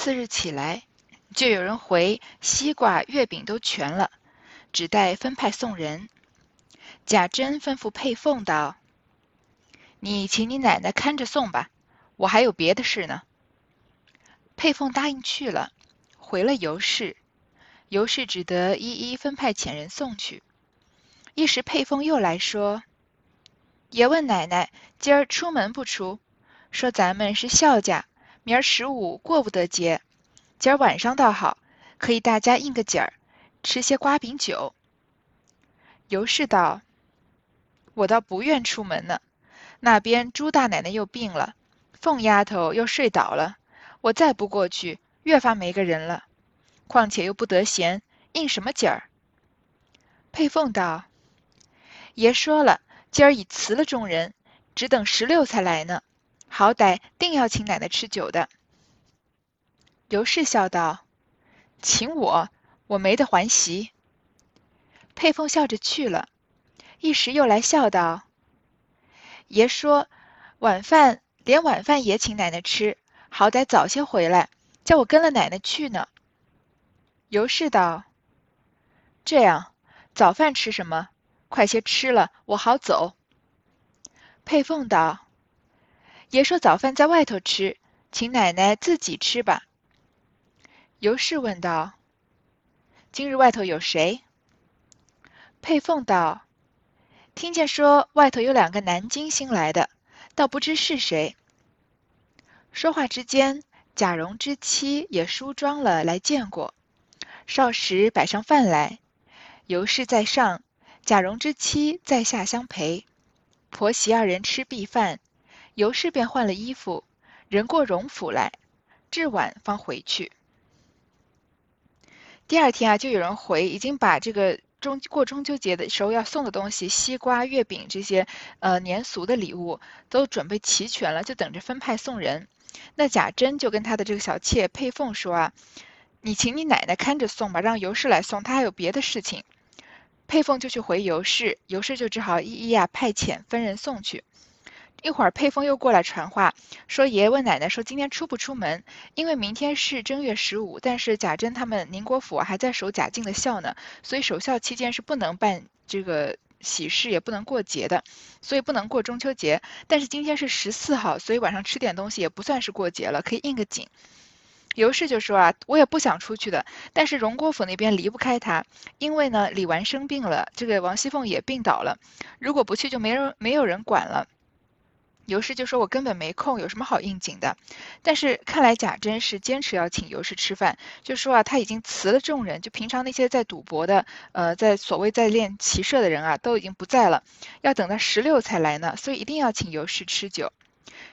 次日起来，就有人回西瓜、月饼都全了，只待分派送人。贾珍吩咐佩凤道：“你请你奶奶看着送吧，我还有别的事呢。”佩凤答应去了，回了尤氏，尤氏只得一一分派遣人送去。一时佩凤又来说：“爷问奶奶今儿出门不出？说咱们是孝家。”明儿十五过不得节，今儿晚上倒好，可以大家应个景儿，吃些瓜饼酒。尤氏道：“我倒不愿出门呢，那边朱大奶奶又病了，凤丫头又睡倒了，我再不过去，越发没个人了。况且又不得闲，应什么景儿？”佩凤道：“爷说了，今儿已辞了众人，只等十六才来呢。”好歹定要请奶奶吃酒的。尤氏笑道：“请我，我没得还席。”佩凤笑着去了，一时又来笑道：“爷说晚饭连晚饭也请奶奶吃，好歹早些回来，叫我跟了奶奶去呢。”尤氏道：“这样，早饭吃什么？快些吃了，我好走。”佩凤道。爷说早饭在外头吃，请奶奶自己吃吧。尤氏问道：“今日外头有谁？”佩凤道：“听见说外头有两个南京新来的，倒不知是谁。”说话之间，贾蓉之妻也梳妆了来见过。少时摆上饭来，尤氏在上，贾蓉之妻在下相陪。婆媳二人吃毕饭。尤氏便换了衣服，人过荣府来，至晚方回去。第二天啊，就有人回，已经把这个中过中秋节的时候要送的东西，西瓜、月饼这些呃年俗的礼物都准备齐全了，就等着分派送人。那贾珍就跟他的这个小妾佩凤说啊：“你请你奶奶看着送吧，让尤氏来送，她还有别的事情。”佩凤就去回尤氏，尤氏就只好一一啊派遣分人送去。一会儿，佩凤又过来传话，说爷爷问奶奶说今天出不出门？因为明天是正月十五，但是贾珍他们宁国府还在守贾敬的孝呢，所以守孝期间是不能办这个喜事，也不能过节的，所以不能过中秋节。但是今天是十四号，所以晚上吃点东西也不算是过节了，可以应个景。尤氏就说啊，我也不想出去的，但是荣国府那边离不开他，因为呢李纨生病了，这个王熙凤也病倒了，如果不去就没人没有人管了。尤氏就说：“我根本没空，有什么好应景的？”但是看来贾珍是坚持要请尤氏吃饭，就说啊，他已经辞了众人，就平常那些在赌博的，呃，在所谓在练骑射的人啊，都已经不在了，要等到十六才来呢，所以一定要请尤氏吃酒。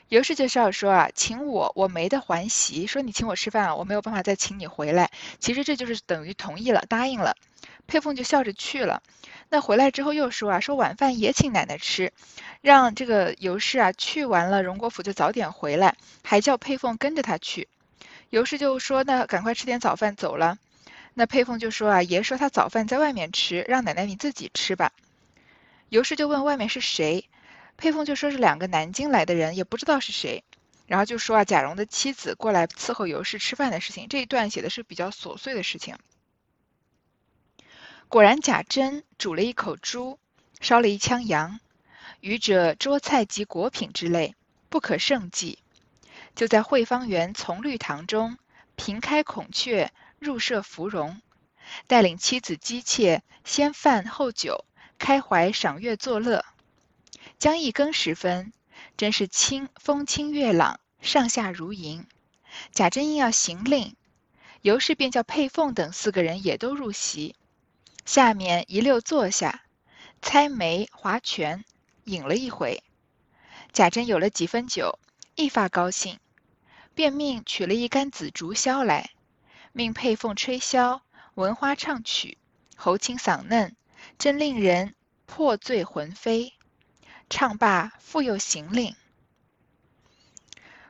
尤氏就笑说啊，请我，我没得还席，说你请我吃饭啊，我没有办法再请你回来。其实这就是等于同意了，答应了。佩凤就笑着去了。那回来之后又说啊，说晚饭也请奶奶吃，让这个尤氏啊去完了荣国府就早点回来，还叫佩凤跟着他去。尤氏就说那赶快吃点早饭走了。那佩凤就说啊，爷说他早饭在外面吃，让奶奶你自己吃吧。尤氏就问外面是谁，佩凤就说是两个南京来的人，也不知道是谁。然后就说啊，贾蓉的妻子过来伺候尤氏吃饭的事情。这一段写的是比较琐碎的事情。果然，贾珍煮了一口猪，烧了一枪羊，余者桌菜及果品之类，不可胜计。就在惠芳园从绿堂中，平开孔雀，入设芙蓉，带领妻子姬妾，先饭后酒，开怀赏月作乐。将一更时分，真是清风清月朗，上下如银。贾珍硬要行令，尤氏便叫佩凤等四个人也都入席。下面一溜坐下，猜眉划拳，饮了一回。贾珍有了几分酒，一发高兴，便命取了一杆紫竹箫来，命佩凤吹箫，闻花唱曲，喉清嗓嫩，真令人破醉魂飞。唱罢，复又行令。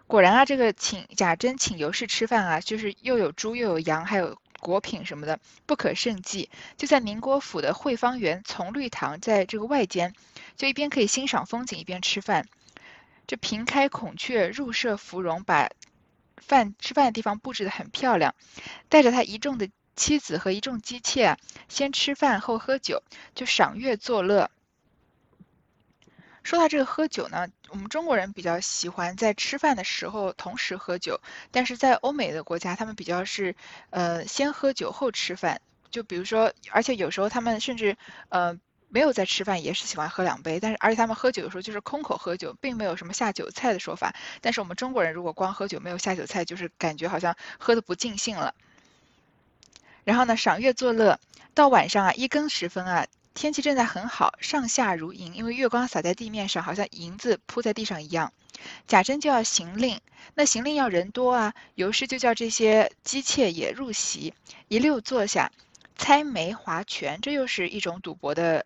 果然啊，这个请贾珍请尤氏吃饭啊，就是又有猪又有羊，还有。果品什么的不可胜计，就在宁国府的惠芳园从绿堂，在这个外间，就一边可以欣赏风景，一边吃饭。这平开孔雀，入设芙蓉，把饭吃饭的地方布置的很漂亮，带着他一众的妻子和一众姬妾，先吃饭后喝酒，就赏月作乐。说到这个喝酒呢，我们中国人比较喜欢在吃饭的时候同时喝酒，但是在欧美的国家，他们比较是呃先喝酒后吃饭。就比如说，而且有时候他们甚至呃没有在吃饭，也是喜欢喝两杯。但是而且他们喝酒的时候就是空口喝酒，并没有什么下酒菜的说法。但是我们中国人如果光喝酒没有下酒菜，就是感觉好像喝的不尽兴了。然后呢，赏月作乐，到晚上啊一更时分啊。天气正在很好，上下如银，因为月光洒在地面上，好像银子铺在地上一样。贾珍就要行令，那行令要人多啊，尤氏就叫这些姬妾也入席，一溜坐下，猜眉划拳，这又是一种赌博的。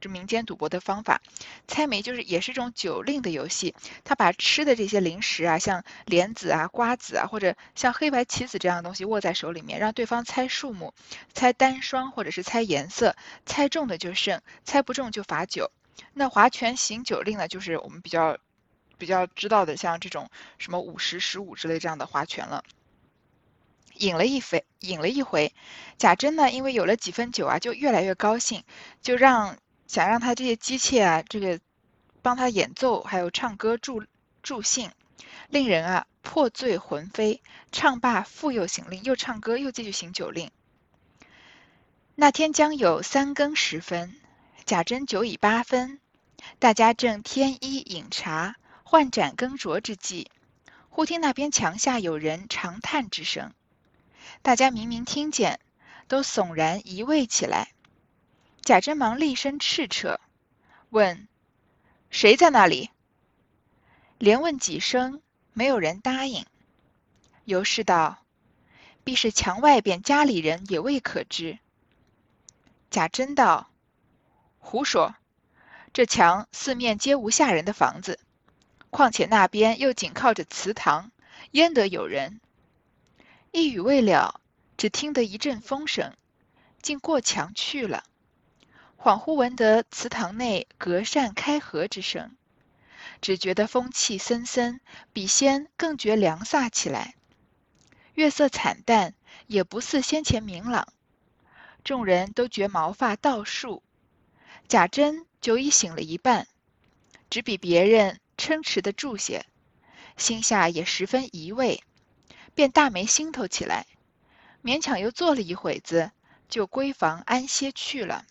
这民间赌博的方法，猜枚就是也是一种酒令的游戏。他把吃的这些零食啊，像莲子啊、瓜子啊，或者像黑白棋子这样的东西握在手里面，让对方猜数目、猜单双或者是猜颜色，猜中的就胜，猜不中就罚酒。那划拳行酒令呢，就是我们比较比较知道的，像这种什么五十、十五之类这样的划拳了。饮了一回，饮了一回，贾珍呢，因为有了几分酒啊，就越来越高兴，就让。想让他这些机器啊，这个帮他演奏，还有唱歌助助兴，令人啊破醉魂飞。唱罢复又行令，又唱歌又继续行酒令。那天将有三更时分，贾珍酒已八分，大家正添衣饮茶，换盏更酌之际，忽听那边墙下有人长叹之声，大家明明听见，都悚然移位起来。贾珍忙厉声叱咤，问：“谁在那里？”连问几声，没有人答应。尤氏道：“必是墙外边家里人也未可知。”贾珍道：“胡说！这墙四面皆无下人的房子，况且那边又紧靠着祠堂，焉得有人？”一语未了，只听得一阵风声，竟过墙去了。恍惚闻得祠堂内隔扇开合之声，只觉得风气森森，比先更觉凉飒起来。月色惨淡，也不似先前明朗。众人都觉毛发倒竖。贾珍酒已醒了一半，只比别人撑持得住些，心下也十分疑味，便大没心头起来，勉强又坐了一会子，就闺房安歇去了。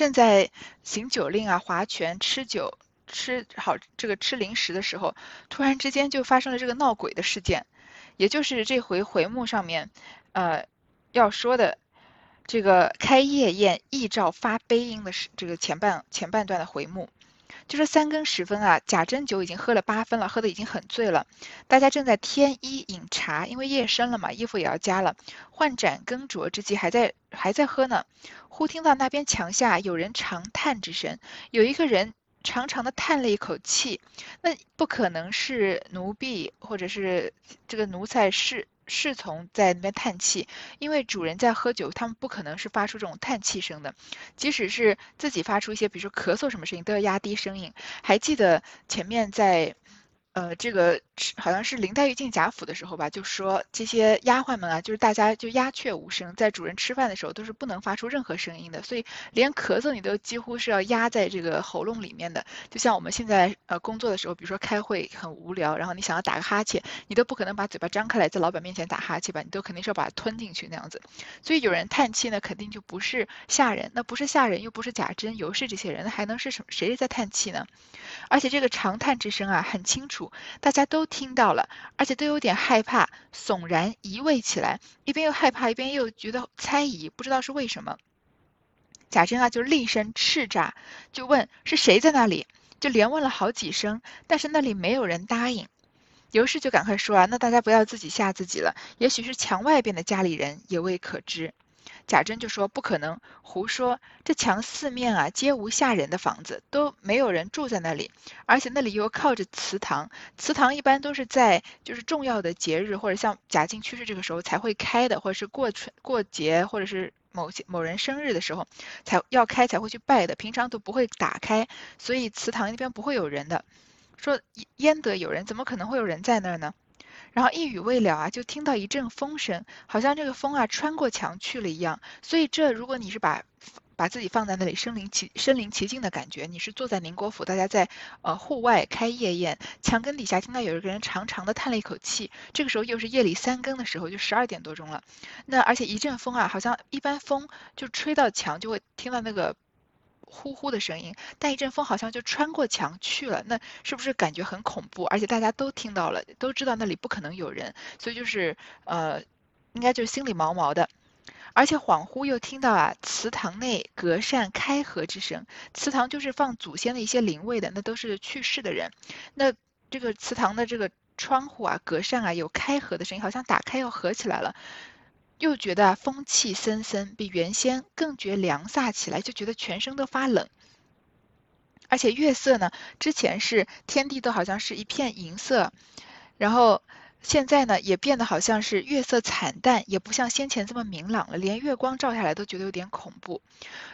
正在行酒令啊，划拳、吃酒、吃好这个吃零食的时候，突然之间就发生了这个闹鬼的事件，也就是这回回目上面，呃，要说的这个开夜宴异兆发悲音的是这个前半前半段的回目。就是三更时分啊，贾珍酒已经喝了八分了，喝的已经很醉了。大家正在添衣饮茶，因为夜深了嘛，衣服也要加了。换盏更酌之际，还在还在喝呢。忽听到那边墙下有人长叹之声，有一个人长长的叹了一口气。那不可能是奴婢或者是这个奴才是侍从在那边叹气，因为主人在喝酒，他们不可能是发出这种叹气声的。即使是自己发出一些，比如说咳嗽什么声音，都要压低声音。还记得前面在。呃，这个好像是林黛玉进贾府的时候吧，就说这些丫鬟们啊，就是大家就鸦雀无声，在主人吃饭的时候都是不能发出任何声音的，所以连咳嗽你都几乎是要压在这个喉咙里面的。就像我们现在呃工作的时候，比如说开会很无聊，然后你想要打个哈欠，你都不可能把嘴巴张开来在老板面前打哈欠吧，你都肯定是要把它吞进去那样子。所以有人叹气呢，肯定就不是下人，那不是下人，又不是贾珍、尤氏这些人，那还能是什么？谁在叹气呢？而且这个长叹之声啊，很清楚。大家都听到了，而且都有点害怕，悚然移位起来，一边又害怕，一边又觉得猜疑，不知道是为什么。贾珍啊，就厉声叱咤，就问是谁在那里，就连问了好几声，但是那里没有人答应。尤氏就赶快说啊，那大家不要自己吓自己了，也许是墙外边的家里人，也未可知。贾珍就说：“不可能，胡说！这墙四面啊，皆无下人的房子，都没有人住在那里，而且那里又靠着祠堂。祠堂一般都是在就是重要的节日或者像贾静去世这个时候才会开的，或者是过春过节，或者是某些某人生日的时候才要开才会去拜的，平常都不会打开，所以祠堂那边不会有人的。说焉得有人？怎么可能会有人在那儿呢？然后一语未了啊，就听到一阵风声，好像这个风啊穿过墙去了一样。所以这如果你是把把自己放在那里身临其身临其境的感觉，你是坐在宁国府，大家在呃户外开夜宴，墙根底下听到有一个人长长的叹了一口气。这个时候又是夜里三更的时候，就十二点多钟了。那而且一阵风啊，好像一般风就吹到墙就会听到那个。呼呼的声音，但一阵风好像就穿过墙去了，那是不是感觉很恐怖？而且大家都听到了，都知道那里不可能有人，所以就是呃，应该就是心里毛毛的。而且恍惚又听到啊，祠堂内隔扇开合之声。祠堂就是放祖先的一些灵位的，那都是去世的人。那这个祠堂的这个窗户啊、隔扇啊有开合的声音，好像打开要合起来了。又觉得风气森森，比原先更觉凉飒起来，就觉得全身都发冷。而且月色呢，之前是天地都好像是一片银色，然后现在呢也变得好像是月色惨淡，也不像先前这么明朗了，连月光照下来都觉得有点恐怖。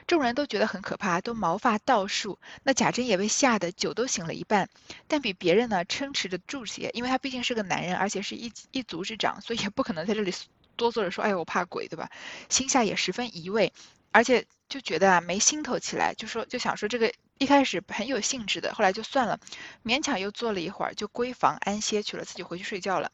众人都觉得很可怕，都毛发倒竖。那贾珍也被吓得酒都醒了一半，但比别人呢撑持着住些，因为他毕竟是个男人，而且是一一族之长，所以也不可能在这里。多做着说，哎我怕鬼，对吧？心下也十分疑畏，而且就觉得啊没心头起来，就说就想说这个一开始很有兴致的，后来就算了，勉强又坐了一会儿，就归房安歇去了，自己回去睡觉了。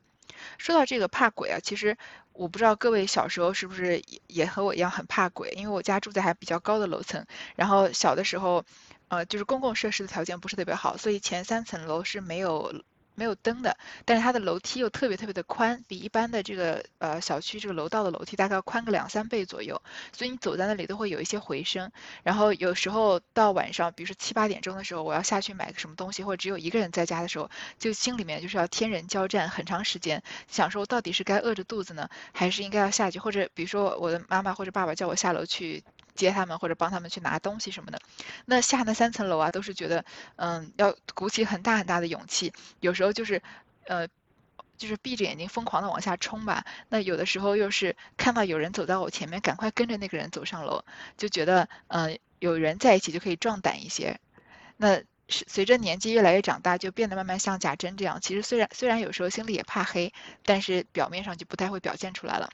说到这个怕鬼啊，其实我不知道各位小时候是不是也也和我一样很怕鬼，因为我家住在还比较高的楼层，然后小的时候，呃，就是公共设施的条件不是特别好，所以前三层楼是没有。没有灯的，但是它的楼梯又特别特别的宽，比一般的这个呃小区这个楼道的楼梯大概要宽个两三倍左右，所以你走在那里都会有一些回声。然后有时候到晚上，比如说七八点钟的时候，我要下去买个什么东西，或者只有一个人在家的时候，就心里面就是要天人交战很长时间，想说到底是该饿着肚子呢，还是应该要下去，或者比如说我的妈妈或者爸爸叫我下楼去。接他们或者帮他们去拿东西什么的，那下那三层楼啊，都是觉得，嗯，要鼓起很大很大的勇气。有时候就是，呃，就是闭着眼睛疯狂的往下冲吧。那有的时候又是看到有人走在我前面，赶快跟着那个人走上楼，就觉得，嗯，有人在一起就可以壮胆一些。那是随着年纪越来越长大，就变得慢慢像贾珍这样。其实虽然虽然有时候心里也怕黑，但是表面上就不太会表现出来了。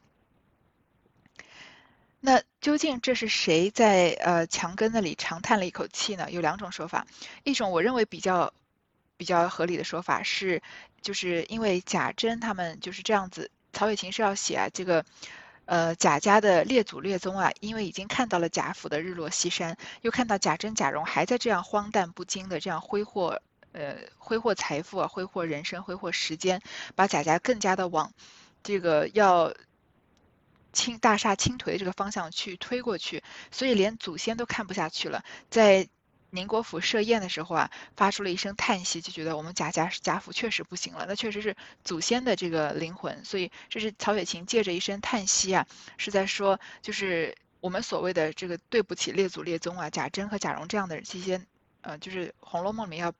那究竟这是谁在呃墙根那里长叹了一口气呢？有两种说法，一种我认为比较比较合理的说法是，就是因为贾珍他们就是这样子，曹雪芹是要写啊这个呃贾家的列祖列宗啊，因为已经看到了贾府的日落西山，又看到贾珍贾蓉还在这样荒诞不经的这样挥霍呃挥霍财富啊，挥霍人生，挥霍时间，把贾家更加的往这个要。倾大厦倾颓的这个方向去推过去，所以连祖先都看不下去了，在宁国府设宴的时候啊，发出了一声叹息，就觉得我们贾家贾府确实不行了，那确实是祖先的这个灵魂，所以这是曹雪芹借着一声叹息啊，是在说，就是我们所谓的这个对不起列祖列宗啊，贾珍和贾蓉这样的这些，呃，就是《红楼梦》里面要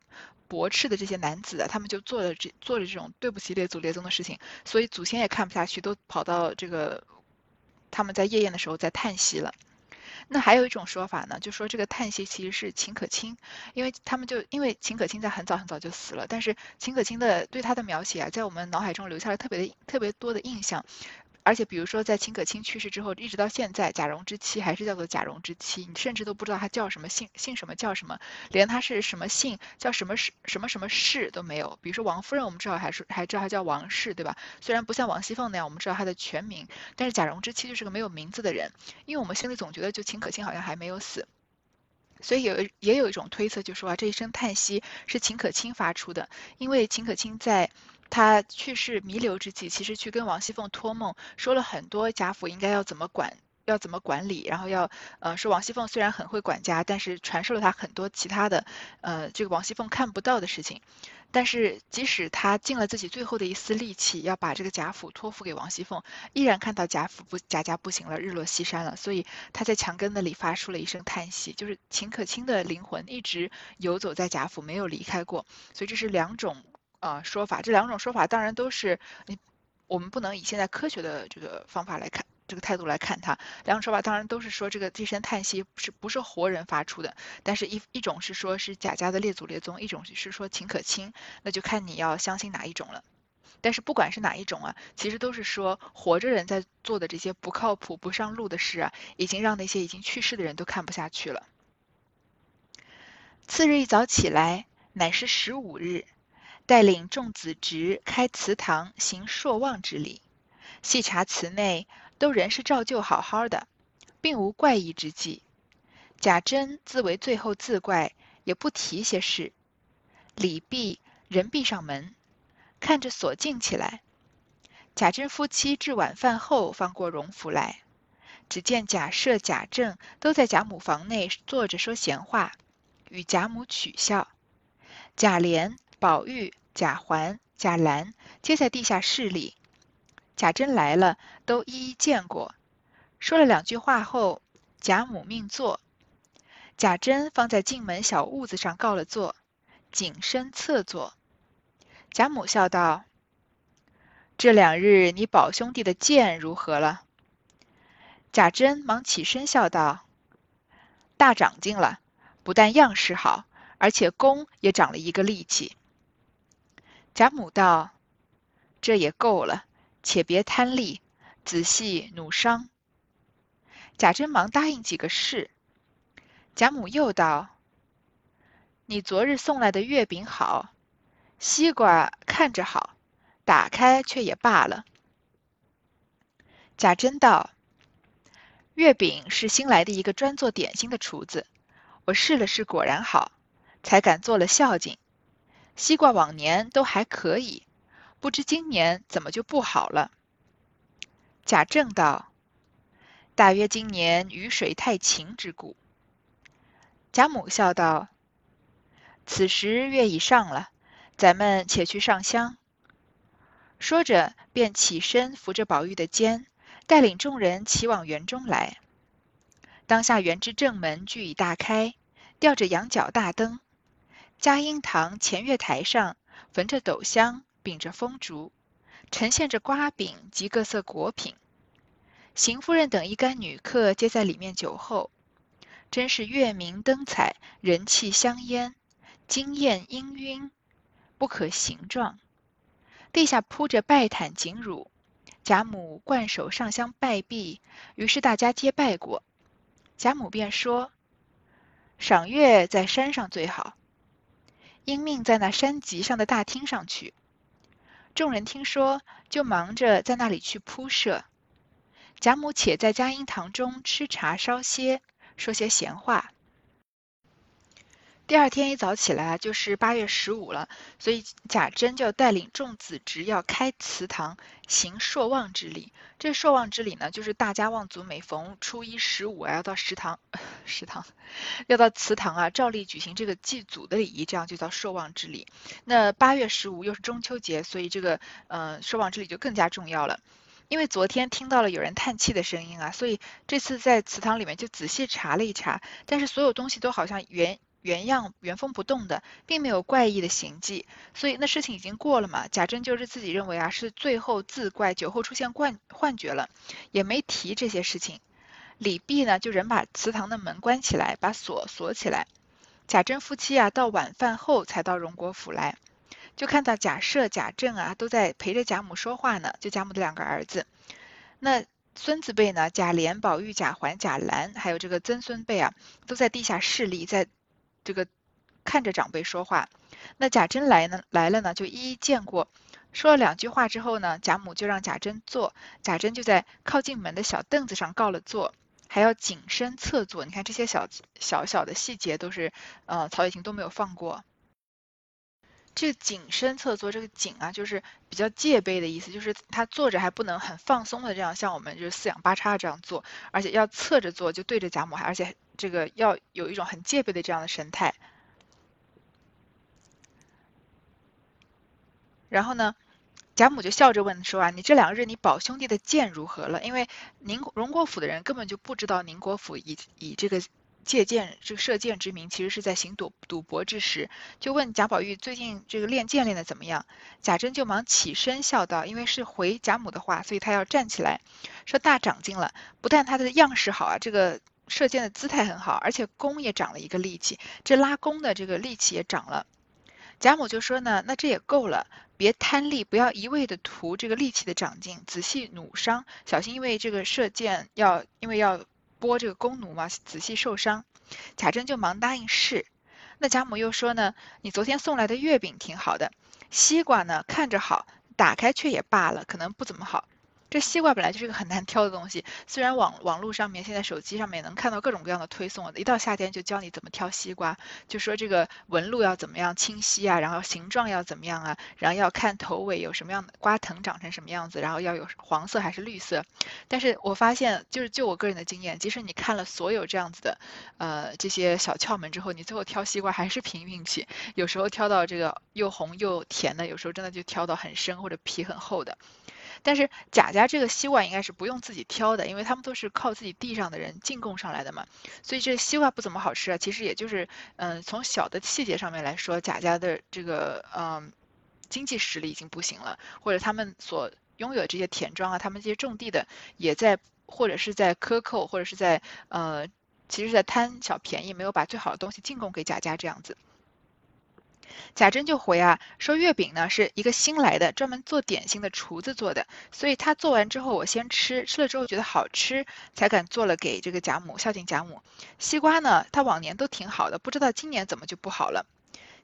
驳斥的这些男子啊，他们就做了这做了这种对不起列祖列宗的事情，所以祖先也看不下去，都跑到这个。他们在夜宴的时候在叹息了，那还有一种说法呢，就说这个叹息其实是秦可卿，因为他们就因为秦可卿在很早很早就死了，但是秦可卿的对他的描写啊，在我们脑海中留下了特别的特别多的印象。而且，比如说，在秦可卿去世之后，一直到现在，贾蓉之妻还是叫做贾蓉之妻，你甚至都不知道她叫什么姓，姓什么叫什么，连她是什么姓，叫什么氏，什么什么氏都没有。比如说王夫人，我们知道还是还知道她叫王氏，对吧？虽然不像王熙凤那样，我们知道她的全名，但是贾蓉之妻就是个没有名字的人，因为我们心里总觉得就秦可卿好像还没有死，所以有也有一种推测，就说啊，这一声叹息是秦可卿发出的，因为秦可卿在。他去世弥留之际，其实去跟王熙凤托梦，说了很多贾府应该要怎么管，要怎么管理，然后要呃说王熙凤虽然很会管家，但是传授了他很多其他的呃这个王熙凤看不到的事情。但是即使他尽了自己最后的一丝力气，要把这个贾府托付给王熙凤，依然看到贾府不贾家不行了，日落西山了，所以他在墙根那里发出了一声叹息，就是秦可卿的灵魂一直游走在贾府，没有离开过。所以这是两种。呃，说法这两种说法当然都是你，我们不能以现在科学的这个方法来看，这个态度来看它。两种说法当然都是说这个低声叹息是不是活人发出的，但是一一种是说是贾家的列祖列宗，一种是说秦可卿，那就看你要相信哪一种了。但是不管是哪一种啊，其实都是说活着人在做的这些不靠谱、不上路的事啊，已经让那些已经去世的人都看不下去了。次日一早起来，乃是十五日，带领众子侄开祠堂行朔望之礼。细查祠内，都仍是照旧好好的，并无怪异之迹。贾珍自为最后自怪，也不提些事。李毕，人闭上门，看着锁静起来。贾珍夫妻至晚饭后方过荣府来，只见贾赦、贾政都在贾母房内坐着说闲话，与贾母取笑。贾琏、宝玉、贾环、贾兰皆在地下室里。贾珍来了，都一一见过，说了两句话后，贾母命坐。贾珍方在进门小屋子上告了座，谨身侧坐。贾母笑道：“这两日你宝兄弟的剑如何了？”贾珍忙起身笑道：“大长进了，不但样式好，而且功也长了一个力气。”贾母道：“这也够了，且别贪利，仔细努伤。”贾珍忙答应几个事。贾母又道：“你昨日送来的月饼好，西瓜看着好，打开却也罢了。”贾珍道：“月饼是新来的一个专做点心的厨子，我试了试，果然好，才敢做了孝敬。西瓜往年都还可以，不知今年怎么就不好了？”贾政道：“大约今年雨水太勤之故。”贾母笑道：“此时月已上了，咱们且去上香。”说着，便起身扶着宝玉的肩，带领众人齐往园中来。当下园之正门俱已大开，吊着羊角大灯。嘉荫堂前月台上焚着斗香，秉着风烛，呈现着瓜饼及各色果品。邢夫人等一干女客皆在里面酒后。真是月明灯彩，人气香烟，惊艳氤氲，不可形状。地下铺着拜毯锦褥，贾母冠手上香拜毕，于是大家皆拜过。贾母便说：“赏月在山上最好，因命在那山脊上的大厅上去。”众人听说，就忙着在那里去铺设。贾母且在嘉荫堂中吃茶烧歇。说些闲话。第二天一早起来就是八月十五了，所以贾珍就带领众子侄要开祠堂行朔望之礼。这朔望之礼呢，就是大家望族每逢初一十五啊，要到食堂，食堂要到祠堂啊，照例举行这个祭祖的礼仪，这样就叫朔望之礼。那八月十五又是中秋节，所以这个呃朔望之礼就更加重要了。因为昨天听到了有人叹气的声音啊，所以这次在祠堂里面就仔细查了一查，但是所有东西都好像原原样原封不动的，并没有怪异的行迹，所以那事情已经过了嘛。贾珍就是自己认为啊，是最后自怪酒后出现幻幻觉了，也没提这些事情。李泌呢，就人把祠堂的门关起来，把锁锁起来。贾珍夫妻啊，到晚饭后才到荣国府来。就看到贾赦、贾政啊，都在陪着贾母说话呢。就贾母的两个儿子，那孙子辈呢，贾琏、宝玉、贾环、贾兰，还有这个曾孙辈啊，都在地下室里，在这个看着长辈说话。那贾珍来呢，来了呢，就一一见过，说了两句话之后呢，贾母就让贾珍坐，贾珍就在靠近门的小凳子上告了座，还要谨身侧坐。你看这些小小小的细节，都是呃曹雪芹都没有放过。这个谨身侧坐，这个谨啊，就是比较戒备的意思，就是他坐着还不能很放松的这样，像我们就是四仰八叉这样坐，而且要侧着坐，就对着贾母，而且这个要有一种很戒备的这样的神态。然后呢，贾母就笑着问说啊，你这两日你宝兄弟的剑如何了？因为宁荣国府的人根本就不知道宁国府以以这个。借剑这个射箭之名，其实是在行赌赌博之时，就问贾宝玉最近这个练剑练的怎么样？贾珍就忙起身笑道：“因为是回贾母的话，所以他要站起来，说大长进了。不但他的样式好啊，这个射箭的姿态很好，而且弓也长了一个力气，这拉弓的这个力气也长了。”贾母就说呢：“那这也够了，别贪力，不要一味的图这个力气的长进，仔细弩伤，小心因为这个射箭要因为要拨这个弓弩嘛，仔细受伤。贾珍就忙答应是。那贾母又说呢，你昨天送来的月饼挺好的，西瓜呢看着好，打开却也罢了，可能不怎么好。这西瓜本来就是个很难挑的东西，虽然网网络上面现在手机上面能看到各种各样的推送，一到夏天就教你怎么挑西瓜，就说这个纹路要怎么样清晰啊，然后形状要怎么样啊，然后要看头尾有什么样的瓜藤长成什么样子，然后要有黄色还是绿色。但是我发现，就是就我个人的经验，即使你看了所有这样子的，呃这些小窍门之后，你最后挑西瓜还是凭运气，有时候挑到这个又红又甜的，有时候真的就挑到很深或者皮很厚的。但是贾家这个西瓜应该是不用自己挑的，因为他们都是靠自己地上的人进贡上来的嘛，所以这西瓜不怎么好吃啊。其实也就是，嗯，从小的细节上面来说，贾家的这个嗯经济实力已经不行了，或者他们所拥有这些田庄啊，他们这些种地的也在或者是在克扣，或者是在呃，其实在贪小便宜，没有把最好的东西进贡给贾家这样子。贾珍就回啊，说月饼呢是一个新来的专门做点心的厨子做的，所以他做完之后我先吃，吃了之后觉得好吃，才敢做了给这个贾母孝敬贾母。西瓜呢，他往年都挺好的，不知道今年怎么就不好了。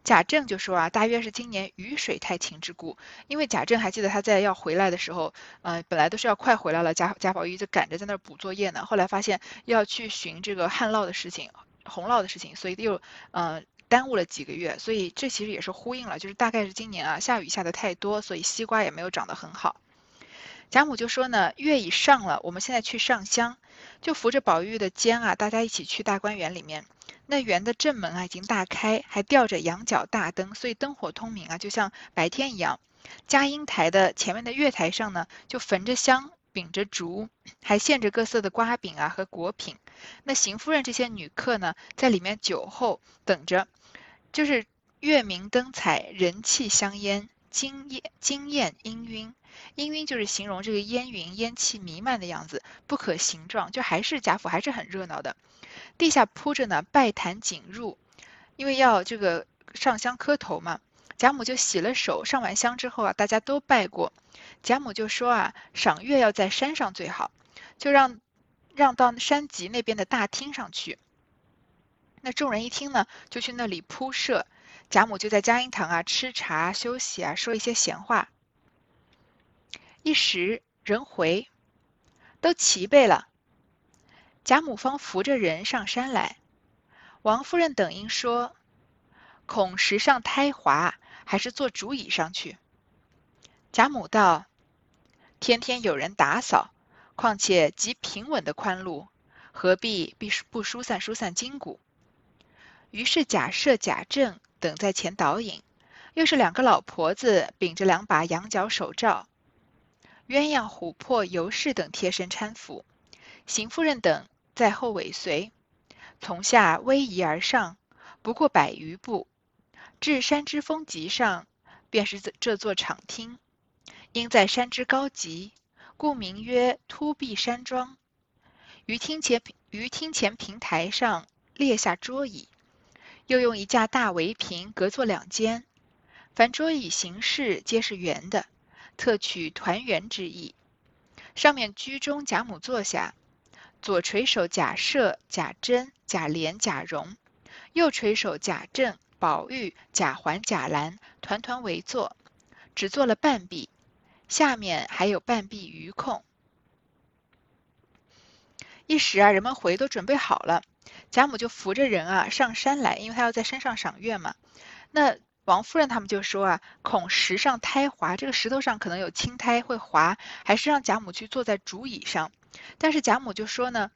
贾政就说啊，大约是今年雨水太勤之故，因为贾政还记得他在要回来的时候，嗯，本来都是要快回来了，贾贾宝玉就赶着在那儿补作业呢，后来发现要去寻这个旱涝的事情、洪涝的事情，所以又嗯。耽误了几个月，所以这其实也是呼应了，就是大概是今年啊下雨下的太多，所以西瓜也没有长得很好。贾母就说呢，月已上了，我们现在去上香，就扶着宝玉的肩啊，大家一起去大观园里面。那园的正门啊已经大开，还吊着羊角大灯，所以灯火通明啊，就像白天一样。嘉音台的前面的月台上呢，就焚着香。秉着烛，还献着各色的瓜饼啊和果品。那邢夫人这些女客呢，在里面酒后等着，就是月明灯彩，人气香烟，惊艳惊艳氤氲。氤氲就是形容这个烟云烟气弥漫的样子，不可形状，就还是贾府还是很热闹的。地下铺着呢拜坛锦褥，因为要这个上香磕头嘛。贾母就洗了手，上完香之后啊，大家都拜过。贾母就说啊，赏月要在山上最好，就让让到山脊那边的大厅上去。那众人一听呢，就去那里铺设。贾母就在嘉音堂啊吃茶休息啊，说一些闲话。一时人回，都齐备了。贾母方扶着人上山来。王夫人等应说，恐石上胎滑。还是坐竹椅上去。贾母道：“天天有人打扫，况且极平稳的宽路，何必必不疏散疏散筋骨？”于是贾赦、贾政等在前导引，又是两个老婆子秉着两把羊角手杖，鸳鸯、琥珀、尤氏等贴身搀扶，邢夫人等在后尾随，从下逶迤而上，不过百余步。至山之峰极上，便是这座场厅。因在山之高极，故名曰突壁山庄。于厅前于厅前平台上列下桌椅，又用一架大围屏隔作两间。凡桌椅形式皆是圆的，特取团圆之意。上面居中贾母坐下，左垂手贾赦、贾珍、贾琏、贾蓉，右垂手贾政。宝玉、贾环、贾兰团团围坐，只坐了半壁，下面还有半壁余空。一时啊，人们回都准备好了，贾母就扶着人啊上山来，因为她要在山上赏月嘛。那王夫人他们就说啊，恐石上胎滑，这个石头上可能有青苔会滑，还是让贾母去坐在竹椅上。但是贾母就说呢。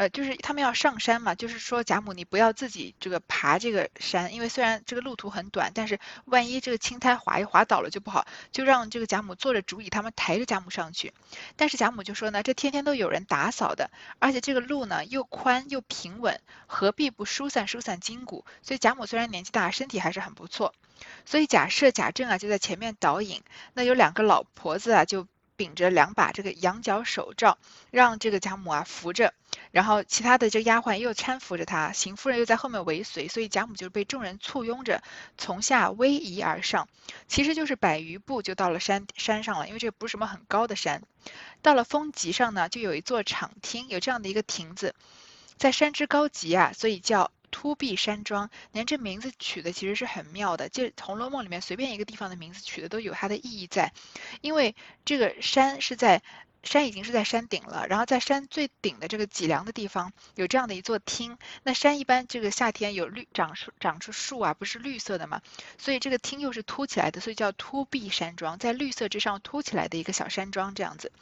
呃，就是他们要上山嘛，就是说贾母你不要自己这个爬这个山，因为虽然这个路途很短，但是万一这个青苔滑一滑倒了就不好，就让这个贾母坐着竹椅，他们抬着贾母上去。但是贾母就说呢，这天天都有人打扫的，而且这个路呢又宽又平稳，何必不疏散疏散筋骨？所以贾母虽然年纪大，身体还是很不错。所以贾赦、贾政啊就在前面导引，那有两个老婆子啊就。秉着两把这个羊角手杖，让这个贾母啊扶着，然后其他的这丫鬟又搀扶着他，邢夫人又在后面尾随，所以贾母就被众人簇拥着从下逶迤而上，其实就是百余步就到了山山上了，因为这不是什么很高的山。到了峰脊上呢，就有一座场厅，有这样的一个亭子，在山之高极啊，所以叫突壁山庄。您这名字取的其实是很妙的，就《红楼梦》里面随便一个地方的名字取的都有它的意义在，因为这个山是在。山已经是在山顶了，然后在山最顶的这个脊梁的地方有这样的一座厅。那山一般这个夏天有绿长树长出树啊，不是绿色的嘛，所以这个厅又是凸起来的，所以叫凸壁山庄，在绿色之上凸起来的一个小山庄这样子。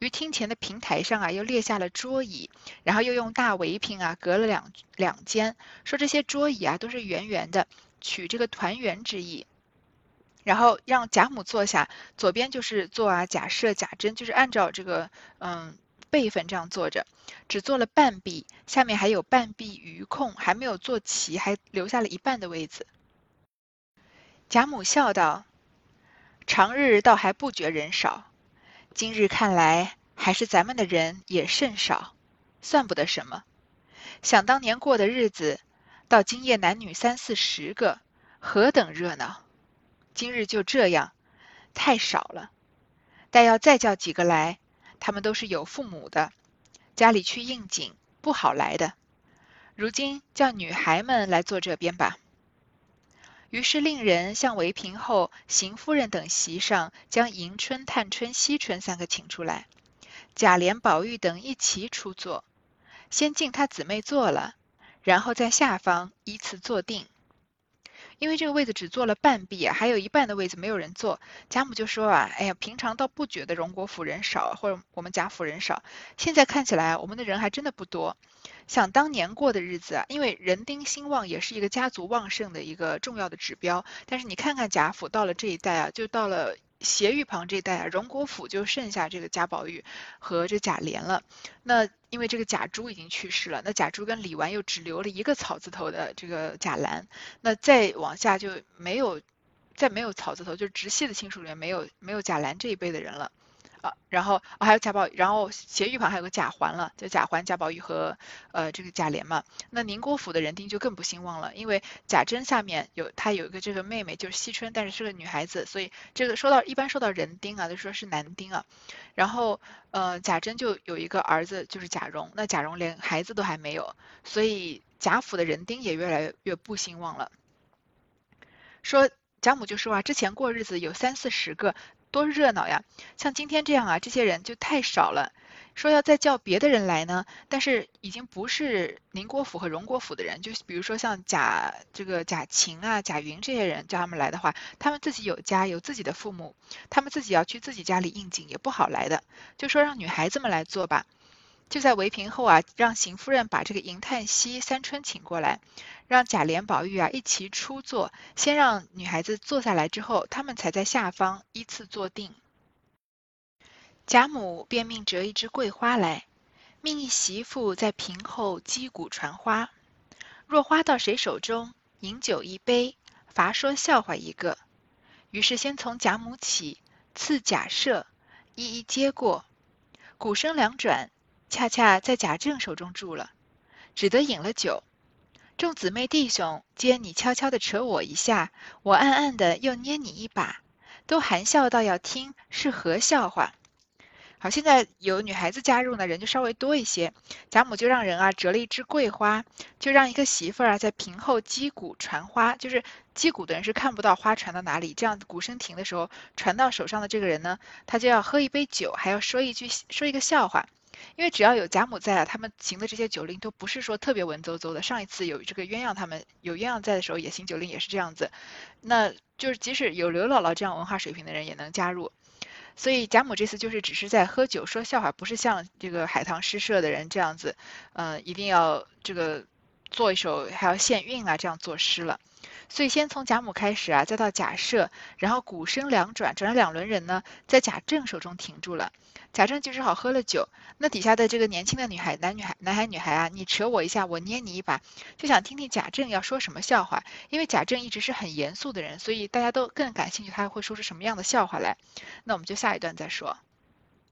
于厅前的平台上啊，又列下了桌椅，然后又用大围屏啊隔了两两间，说这些桌椅啊都是圆圆的，取这个团圆之意。然后让贾母坐下，左边就是坐啊贾赦、贾珍，就是按照这个嗯辈分这样坐着，只坐了半壁，下面还有半壁余空，还没有坐齐，还留下了一半的位子。贾母笑道：“常日倒还不觉人少，今日看来还是咱们的人也甚少，算不得什么。想当年过的日子，到今夜男女三四十个，何等热闹！”今日就这样，太少了。待要再叫几个来，他们都是有父母的，家里去应景，不好来的。如今叫女孩们来坐这边吧。于是令人向韦平后、邢夫人等席上，将迎春、探春、惜春三个请出来，贾琏、宝玉等一齐出座，先敬他姊妹坐了，然后在下方依次坐定。因为这个位子只坐了半壁，还有一半的位子没有人坐。贾母就说啊，哎呀，平常倒不觉得荣国府人少，或者我们贾府人少，现在看起来我们的人还真的不多。想当年过的日子啊，因为人丁兴旺也是一个家族旺盛的一个重要的指标。但是你看看贾府到了这一代啊，就到了。斜玉旁这一代啊，荣国府就剩下这个贾宝玉和这贾琏了。那因为这个贾珠已经去世了，那贾珠跟李纨又只留了一个草字头的这个贾兰。那再往下就没有，再没有草字头，就直系的亲属里面没有没有贾兰这一辈的人了。啊，然后还有贾宝玉，然后斜玉旁还有个贾环了，就贾环、贾宝玉和呃这个贾琏嘛。那宁国府的人丁就更不兴旺了，因为贾珍下面有他有一个这个妹妹就是惜春，但是是个女孩子，所以这个说到一般说到人丁啊，就说是男丁啊。然后呃贾珍就有一个儿子就是贾蓉，那贾蓉连孩子都还没有，所以贾府的人丁也越来越不兴旺了。说贾母就说啊，之前过日子有三四十个。多热闹呀！像今天这样啊，这些人就太少了。说要再叫别的人来呢，但是已经不是宁国府和荣国府的人，就比如说像贾这个贾琴啊、贾云这些人叫他们来的话，他们自己有家有自己的父母，他们自己要去自己家里应景，也不好来的。就说让女孩子们来做吧。就在围屏后啊，让邢夫人把这个银叹息、三春请过来，让贾琏、宝玉啊一齐出座，先让女孩子坐下来之后，他们才在下方依次坐定。贾母便命折一支桂花来，命一媳妇在屏后击鼓传花，若花到谁手中，饮酒一杯，罚说笑话一个。于是先从贾母起，次贾赦，一一接过，鼓声两转。恰恰在贾政手中住了，只得饮了酒。众姊妹弟兄皆你悄悄的扯我一下，我暗暗的又捏你一把，都含笑道要听是何笑话。好，现在有女孩子加入呢，人就稍微多一些。贾母就让人啊折了一支桂花，就让一个媳妇儿啊在屏后击鼓传花，就是击鼓的人是看不到花传到哪里，这样鼓声停的时候，传到手上的这个人呢，他就要喝一杯酒，还要说一句说一个笑话。因为只要有贾母在啊，他们行的这些酒令都不是说特别文绉绉的。上一次有这个鸳鸯他们有鸳鸯在的时候也行酒令也是这样子，那就是即使有刘姥姥这样文化水平的人也能加入。所以贾母这次就是只是在喝酒说笑话，不是像这个海棠诗社的人这样子，嗯，一定要这个做一首还要献韵啊这样作诗了。所以先从贾母开始啊，再到贾赦，然后鼓声两转，转了两轮人呢，在贾政手中停住了。贾政就只好喝了酒。那底下的这个年轻的女孩、男女孩、男孩女孩啊，你扯我一下，我捏你一把，就想听听贾政要说什么笑话。因为贾政一直是很严肃的人，所以大家都更感兴趣他会说出什么样的笑话来。那我们就下一段再说。